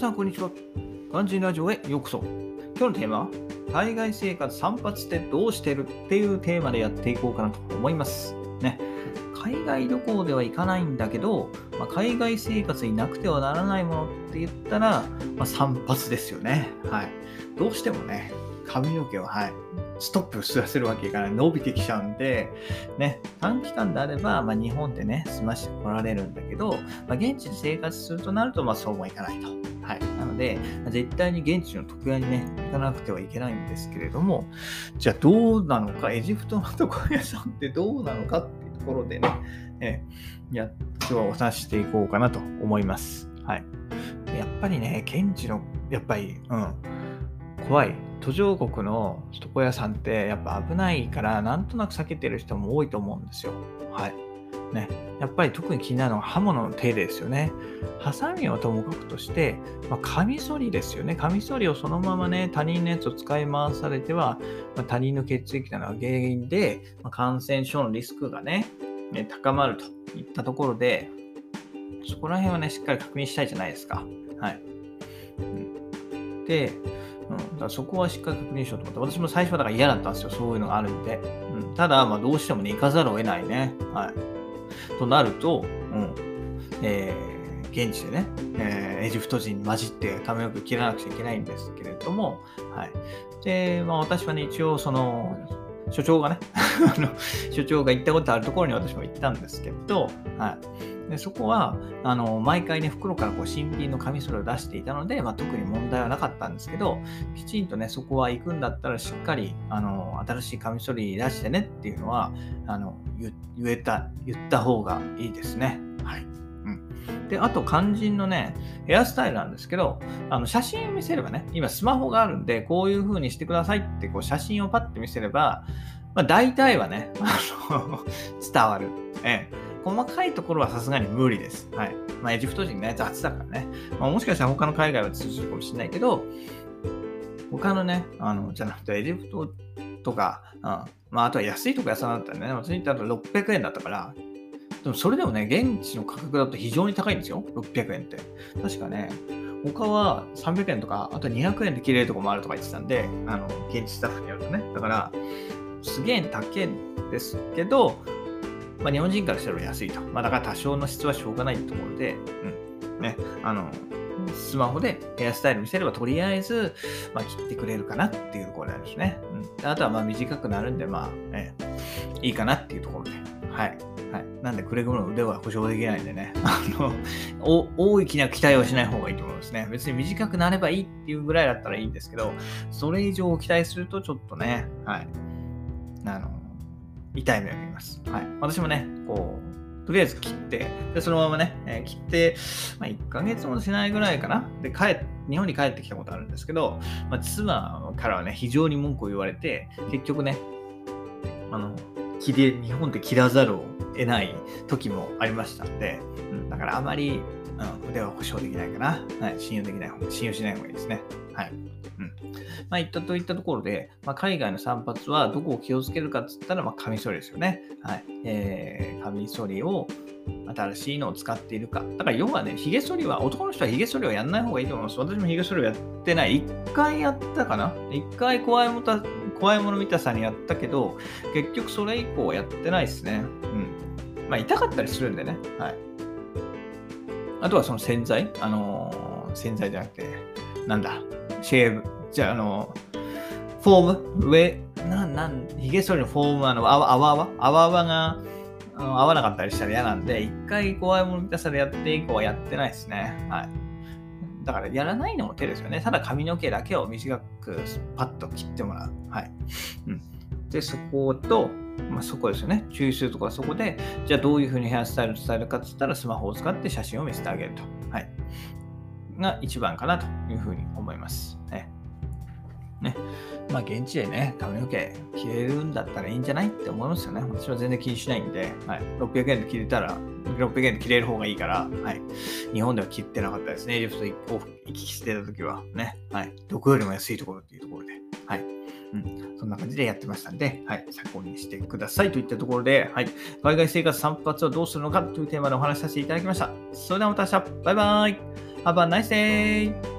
さん、こんにちは。肝心ラジオへようこそ。今日のテーマは、海外生活散髪ってどうしてるっていうテーマでやっていこうかなと思います。ね。海外旅行では行かないんだけど、まあ、海外生活になくてはならないものって言ったら、まあ、散髪ですよね。はい。どうしてもね、髪の毛を、はい、ストップさせるわけいかない。伸びてきちゃうんで、ね、短期間であれば、まあ、日本でね、済まして来られるんだけど、まあ、現地で生活するとなると、まあ、そうもいかないと。はい。なので、絶対に現地の床屋にね、行かなくてはいけないんですけれども、じゃあどうなのか、エジプトの床屋さんってどうなのかっていうところでね、えー、や今日はお話していこうかなと思います。はい。やっぱりね、現地の、やっぱり、うん、怖い。途上国の床屋さんってやっぱ危ないからなんとなく避けてる人も多いと思うんですよ。はい。ね、やっぱり特に気になるのは刃物の手ですよね。ハサミはともかくとして、まあ、カミソリですよね。カミソリをそのままね、他人のやつを使い回されては、まあ、他人の血液なのが原因で、まあ、感染症のリスクがね、ね高まるといったところで、そこら辺はね、しっかり確認したいじゃないですか。はい。で、うん、だからそこはしっかり確認しようと思って、私も最初はだから嫌だったんですよ、そういうのがあるんで。うん、ただ、まあ、どうしてもね、行かざるを得ないね。はい。となると、うん、えー、現地でね、えー、エジプト人に混じって髪の毛切らなくちゃいけないんですけれども、はい。で、まあ、私はね、一応、その、所長がね 所長が行ったことあるところに私も行ったんですけど、はい。でそこはあの毎回ね袋からこう新品のカミソリを出していたので、まあ、特に問題はなかったんですけどきちんとねそこは行くんだったらしっかりあの新しいカミソリ出してねっていうのはあの言えた言った方がいいですね。はいで、あと肝心のね、ヘアスタイルなんですけど、あの写真を見せればね、今スマホがあるんで、こういう風にしてくださいってこう写真をパッて見せれば、まあ、大体はね、あの 伝わる。ええ細かいところはさすがに無理です。はい。まあ、エジプト人ね、雑だからね。まあ、もしかしたら他の海外は通じるかもしれないけど、他のね、あの、じゃなくて、エジプトとか、うん、まあ、あとは安いとこ屋さんだったらね、私に言ったら600円だったから、でもそれでもね、現地の価格だと非常に高いんですよ。600円って。確かね、他は300円とか、あと200円で切れるとこもあるとか言ってたんで、あの、現地スタッフによるとね。だから、すげえ高いんですけど、まあ、日本人からしたら安いと。まあ、だから多少の質はしょうがないところで、うん。ね、あの、スマホでヘアスタイル見せればとりあえず、まあ、切ってくれるかなっていうところなんですね。うん、あとはまあ短くなるんで、まあ、えいいかなっていうところで。はい。はい。なんで、くれぐれも腕は保証できないんでね。あの、大きな期待はしない方がいいと思いますね。別に短くなればいいっていうぐらいだったらいいんですけど、それ以上期待するとちょっとね、はい。あの、痛い目を見ます。はい。私もね、こう、とりあえず切って、で、そのままね、えー、切って、まあ、1ヶ月もしないぐらいかな。で、帰日本に帰ってきたことあるんですけど、まあ、妻からはね、非常に文句を言われて、結局ね、あの、切り、日本で切らざるを得ない時もありましたんで、うん、だからあまり、うん、腕は保証できないかな。はい、信用できない方、信用しない方がいいですね。はい。うん。まあ、いったといったところで、まあ、海外の散髪はどこを気をつけるかっつったら、まあ、カミソリですよね。はい。えー、カミソリを新しいのを使っているか。だから要はね、髭剃りは、男の人は髭剃りはやんない方がいいと思います。私も髭剃りをやってない。一回やったかな一回怖いもた、怖いもの見たさにやったけど、結局それ以降はやってないですね。うん。まあ、痛かったりするんでね。はい。あとはその洗剤？あのー、洗剤じゃなくて、なんだ、シェーブ、じゃあ、あの、フォーム、上、なん、なん、髭剃りのフォーム、あの、あわ、あわあわ、あわが、合わなかったりしたら嫌なんで、一回怖いもの見たさでやって以降はやってないですね。はい。だからやらないのも手ですよね。ただ髪の毛だけを短くパッと切ってもらう。はい。うん、で、そこと、まあ、そこですよね。注意するところはそこで、じゃあどういうふうにヘアスタイルを伝えるかって言ったら、スマホを使って写真を見せてあげると。はい。が一番かなというふうに思います。ね。ね。まあ、現地でね、髪の毛切れるんだったらいいんじゃないって思いますよね。私は全然気にしないんで、はい、600円で切れたら、600円で切れる方がいいから、はい、日本では切ってなかったですね。エジプト行き来してた時は、ね、はい、どこよりも安いところっていうところで、はい、うん、そんな感じでやってましたんで、はい、参考にしてくださいといったところで、はい、海外生活散髪はどうするのかというテーマでお話しさせていただきました。それではまた明日、バイバイ Have a nice day!